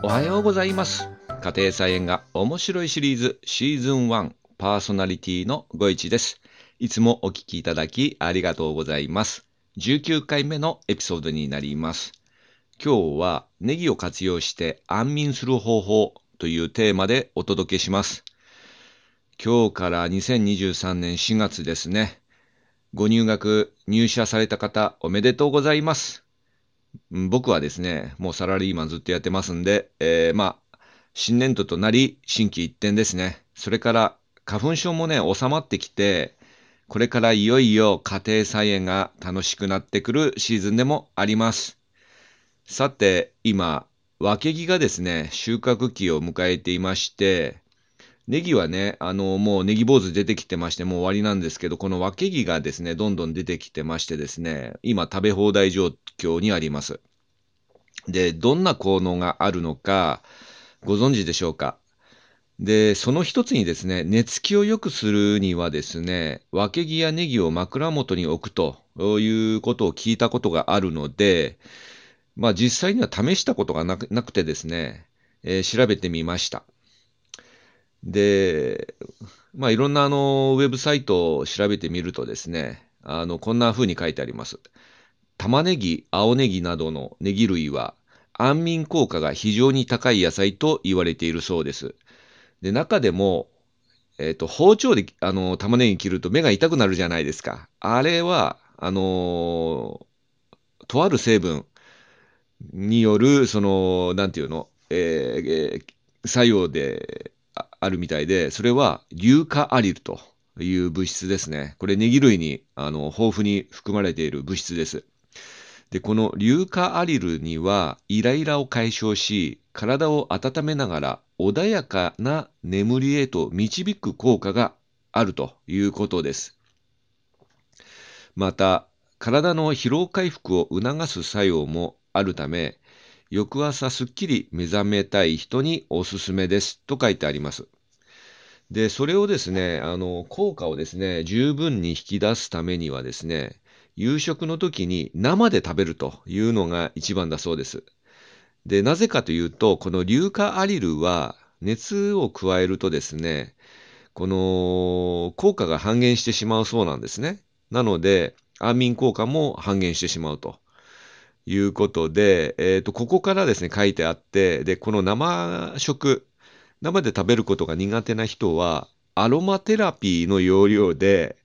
おはようございます。家庭菜園が面白いシリーズシーズン1パーソナリティのご一です。いつもお聞きいただきありがとうございます。19回目のエピソードになります。今日はネギを活用して安眠する方法というテーマでお届けします。今日から2023年4月ですね。ご入学、入社された方おめでとうございます。僕はですね、もうサラリーマンずっとやってますんで、えーまあ、新年度となり、新規一点ですね。それから、花粉症もね、収まってきて、これからいよいよ家庭菜園が楽しくなってくるシーズンでもあります。さて、今、分け木がですね、収穫期を迎えていまして、ネギはね、あの、もうネギ坊主出てきてまして、もう終わりなんですけど、この分け木がですね、どんどん出てきてましてですね、今食べ放題状況にあります。で、どんな効能があるのか、ご存知でしょうか？で、その一つにですね、寝つきを良くするにはですね、分け木やネギを枕元に置くということを聞いたことがあるので、まあ実際には試したことがなくてですね、えー調べてみました。で、まあいろんなあの、ウェブサイトを調べてみるとですね、あの、こんな風に書いてあります。玉ねぎ、青ネギなどのネギ類は安眠効果が非常に高い野菜と言われているそうです。で、中でも、えっ、と、包丁で、あの、玉ねぎ切ると目が痛くなるじゃないですか。あれは、あのとある成分による、その、なんていうの、えーえー作用であるみたいで、それは、硫化アリルという物質ですね。これ、ネギ類に、あの、豊富に含まれている物質です。で、この硫化アリルにはイライラを解消し、体を温めながら穏やかな眠りへと導く効果があるということです。また、体の疲労回復を促す作用もあるため、翌朝すっきり目覚めたい人におすすめですと書いてあります。で、それをですね、あの、効果をですね、十分に引き出すためにはですね、夕食の時に生で食べるというのが一番だそうです。で、なぜかというと、この硫化アリルは熱を加えるとですね、この効果が半減してしまうそうなんですね。なので、安眠効果も半減してしまうということで、えっ、と、ここからですね、書いてあって、で、この生食、生で食べることが苦手な人は、アロマテラピーの要領で、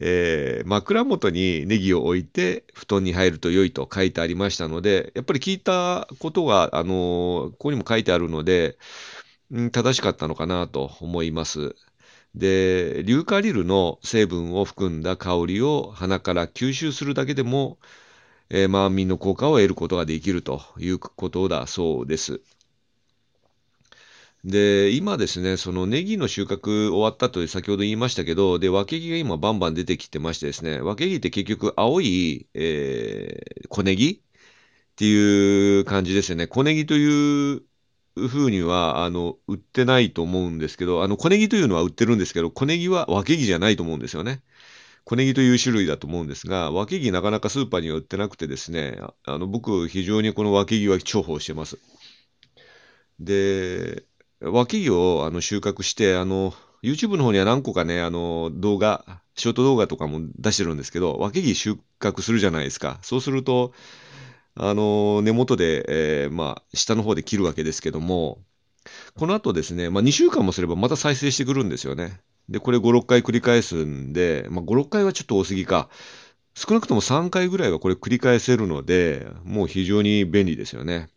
えー枕元にネギを置いて布団に入ると良いと書いてありましたので、やっぱり聞いたことが、あのーここにも書いてあるので、うん正しかったのかなと思います。で、硫化リルの成分を含んだ香りを鼻から吸収するだけでも、えー、まあ、安眠の効果を得ることができるということだそうです。で、今ですね、そのネギの収穫終わったと先ほど言いましたけど、で、分け木が今バンバン出てきてましてですね、分け木って結局青い、えー小ネギ？っていう感じですよね。小ネギという風には、あの、売ってないと思うんですけど、あの、小ネギというのは売ってるんですけど、小ネギは分け木じゃないと思うんですよね。小ネギという種類だと思うんですが、分け木なかなかスーパーには売ってなくてですね、あの、僕非常にこの分け木は重宝してます。で、分け木をあの収穫して、あの、YouTube の方には何個かね、あの、動画、ショート動画とかも出してるんですけど、分け木収穫するじゃないですか。そうすると、あの、根元で、えーまあ、下の方で切るわけですけども、この後ですね、まあ、2週間もすればまた再生してくるんですよね。で、これ5、6回繰り返すんで、まあ、5、6回はちょっと多すぎか。少なくとも3回ぐらいはこれ繰り返せるので、もう非常に便利ですよね。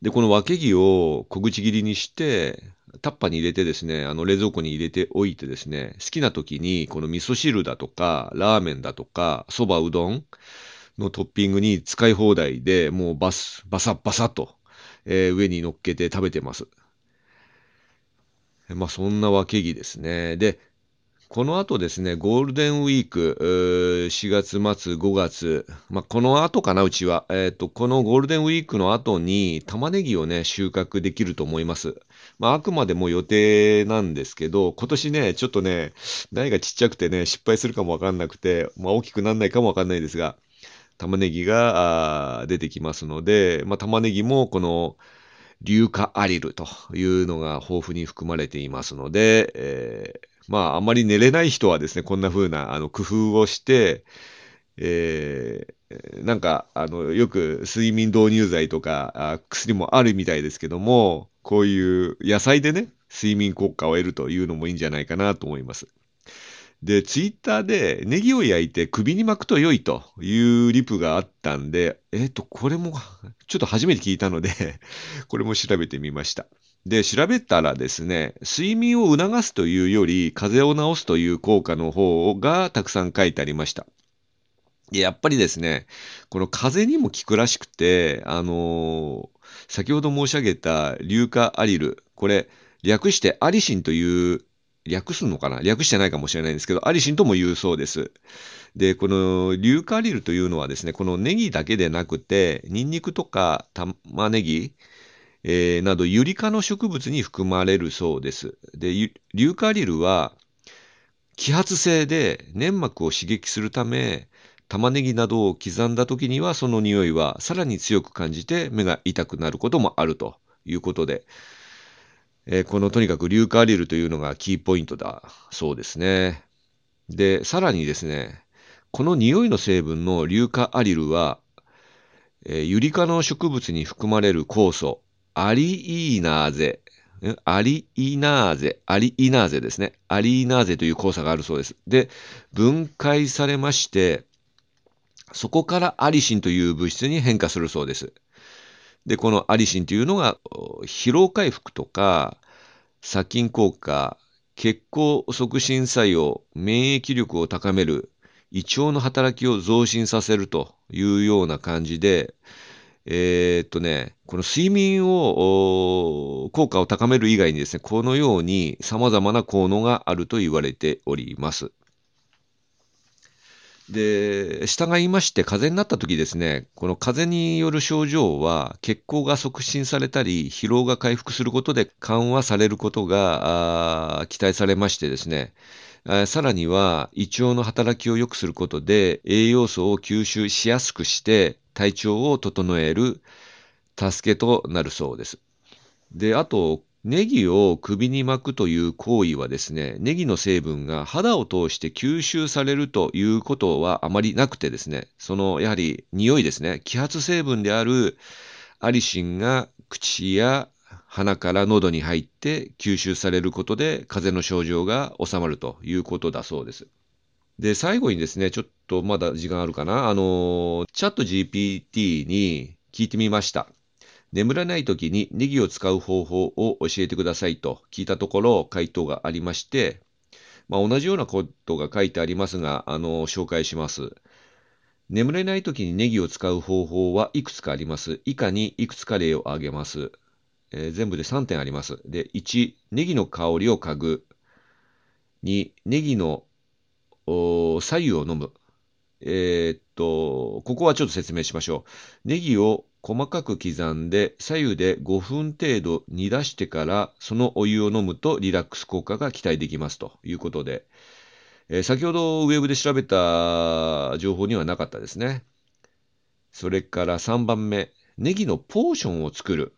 で、この分け木を小口切りにして、タッパに入れてですね、あの冷蔵庫に入れておいてですね、好きな時にこの味噌汁だとか、ラーメンだとか、そばうどんのトッピングに使い放題で、もうバス、バサッバサッと、えー上に乗っけて食べてます。まあそんな分け木ですね。で、この後ですね、ゴールデンウィーク、4月末、5月、まあ、この後かな、うちは。えっ、と、このゴールデンウィークの後に玉ねぎをね、収穫できると思います。まあ、あくまでも予定なんですけど、今年ね、ちょっとね、苗がちっちゃくてね、失敗するかもわかんなくて、まあ、大きくなんないかもわかんないですが、玉ねぎが出てきますので、まあ、玉ねぎもこの硫化アリルというのが豊富に含まれていますので、えー、まあ、あんまり寝れない人はですね、こんな風なあの工夫をして、えー、なんか、あの、よく睡眠導入剤とかあ薬もあるみたいですけども、こういう野菜でね、睡眠効果を得るというのもいいんじゃないかなと思います。で、ツイッターでネギを焼いて首に巻くと良いというリプがあったんで、えっ、ー、と、これもちょっと初めて聞いたので これも調べてみました。で、調べたらですね、睡眠を促すというより、風邪を治すという効果の方がたくさん書いてありました。やっぱりですね、この風邪にも効くらしくて、あのー、先ほど申し上げた硫化アリル、これ、略してアリシンという略すのかな？略してないかもしれないんですけど、アリシンとも言うそうです。で、この硫化アリルというのはですね、このネギだけでなくて、ニンニクとか玉ねぎ、えー、などユリ科の植物に含まれるそうです。で、硫化アリルは揮発性で粘膜を刺激するため、玉ねぎなどを刻んだ時にはその匂いはさらに強く感じて目が痛くなることもあるということで、えー、このとにかく硫化アリルというのがキーポイントだそうですね。で、さらにですね、この匂いの成分の硫化アリルは、えー、ユリ科の植物に含まれる酵素、アリイーナーゼ、アリイナーゼ、アリイナーゼですね。アリイナーゼという酵素があるそうです。で、分解されまして、そこからアリシンという物質に変化するそうです。で、このアリシンというのが疲労回復とか殺菌効果、血行促進作用、免疫力を高める、胃腸の働きを増進させるというような感じで、えー、っとね、この睡眠を、効果を高める以外にですね、このように様々な効能があると言われております。で、従いまして風邪になった時ですね、この風邪による症状は血行が促進されたり、疲労が回復することで緩和されることが期待されましてですね、さらには胃腸の働きを良くすることで栄養素を吸収しやすくして体調を整える助けとなるそうです。で、あと、ネギを首に巻くという行為はですね、ネギの成分が肌を通して吸収されるということはあまりなくてですね、そのやはり匂いですね、揮発成分であるアリシンが口や鼻から喉に入って吸収されることで風邪の症状が治まるということだそうです。で、最後にですね、ちょっとまだ時間あるかな、あの、チャット GPT に聞いてみました。眠らない時にネギを使う方法を教えてくださいと聞いたところ回答がありまして、まあ、同じようなことが書いてありますが、あの、紹介します。眠れない時にネギを使う方法はいくつかあります。以下にいくつか例を挙げます。えー、全部で3点あります。で、1、ネギの香りを嗅ぐ。2、ネギの左右を飲む。えー、っと、ここはちょっと説明しましょう。ネギを細かく刻んで左右で5分程度煮出してからそのお湯を飲むとリラックス効果が期待できますということで、えー、先ほどウェブで調べた情報にはなかったですね。それから3番目、ネギのポーションを作る。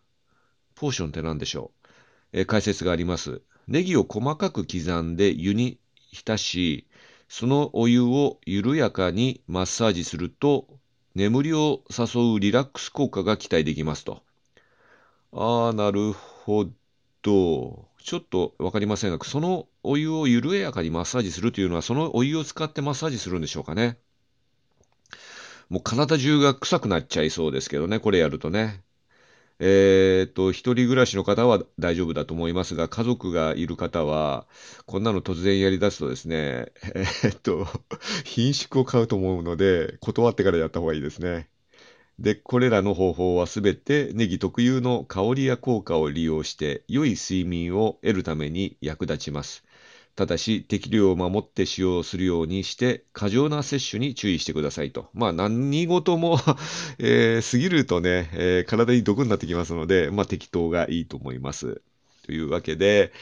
ポーションって何でしょう、えー、解説があります。ネギを細かく刻んで湯に浸し、そのお湯を緩やかにマッサージすると眠りを誘うリラックス効果が期待できますと。ああ、なるほど。ちょっとわかりませんが、そのお湯を緩やかにマッサージするというのは、そのお湯を使ってマッサージするんでしょうかね。もう体中が臭くなっちゃいそうですけどね、これやるとね。え、っと、一人暮らしの方は大丈夫だと思いますが、家族がいる方は、こんなの突然やり出すとですね、え、っと、品種を買うと思うので、断ってからやった方がいいですね。で、これらの方法はすべてネギ特有の香りや効果を利用して、良い睡眠を得るために役立ちます。ただし、適量を守って使用するようにして、過剰な摂取に注意してくださいと。まあ、何事も えー、過ぎるとね、えー、体に毒になってきますので、まあ、適当がいいと思います。というわけで、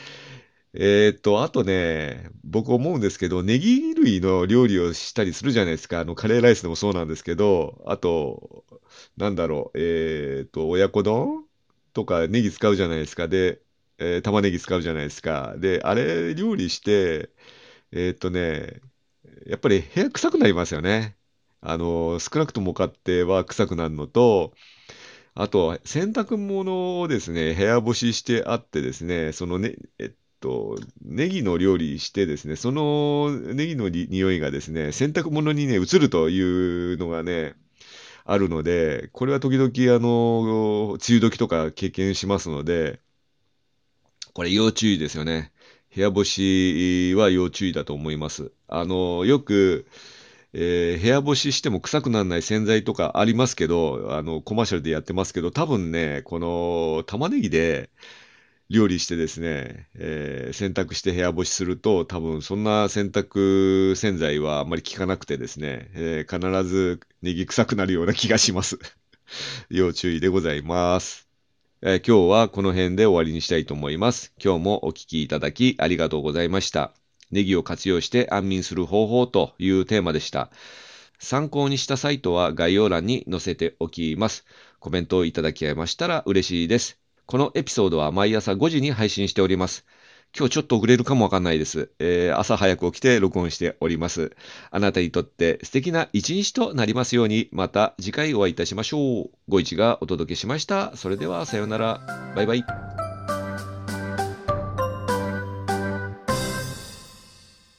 えーっと、あとね、僕思うんですけど、ネギ類の料理をしたりするじゃないですか。あの、カレーライスでもそうなんですけど、あと、なんだろう、えーっと、親子丼とかネギ使うじゃないですか。で、えー玉ねぎ使うじゃないですか。で、あれ料理して、えーっとね、やっぱり部屋臭くなりますよね。あの、少なくとも買っては臭くなるのと、あと、洗濯物をですね、部屋干ししてあってですね、そのね、えっと、ネギの料理してですね、そのネギのに匂いがですね、洗濯物にね、移るというのがね、あるので、これは時々、あの、梅雨時とか経験しますので、これ要注意ですよね。部屋干しは要注意だと思います。あの、よく、えー部屋干ししても臭くならない洗剤とかありますけど、あの、コマーシャルでやってますけど、多分ね、この玉ねぎで料理してですね、えー洗濯して部屋干しすると、多分そんな洗濯洗剤はあんまり効かなくてですね、えー必ずネギ臭くなるような気がします。要注意でございます。えー今日はこの辺で終わりにしたいと思います。今日もお聞きいただきありがとうございました。ネギを活用して安眠する方法というテーマでした。参考にしたサイトは概要欄に載せておきます。コメントをいただきましたら嬉しいです。このエピソードは毎朝5時に配信しております。今日ちょっと遅れるかもわかんないです。えー朝早く起きて録音しております。あなたにとって素敵な一日となりますように、また次回お会いいたしましょう。ご一がお届けしました。それではさようなら。バイバイ。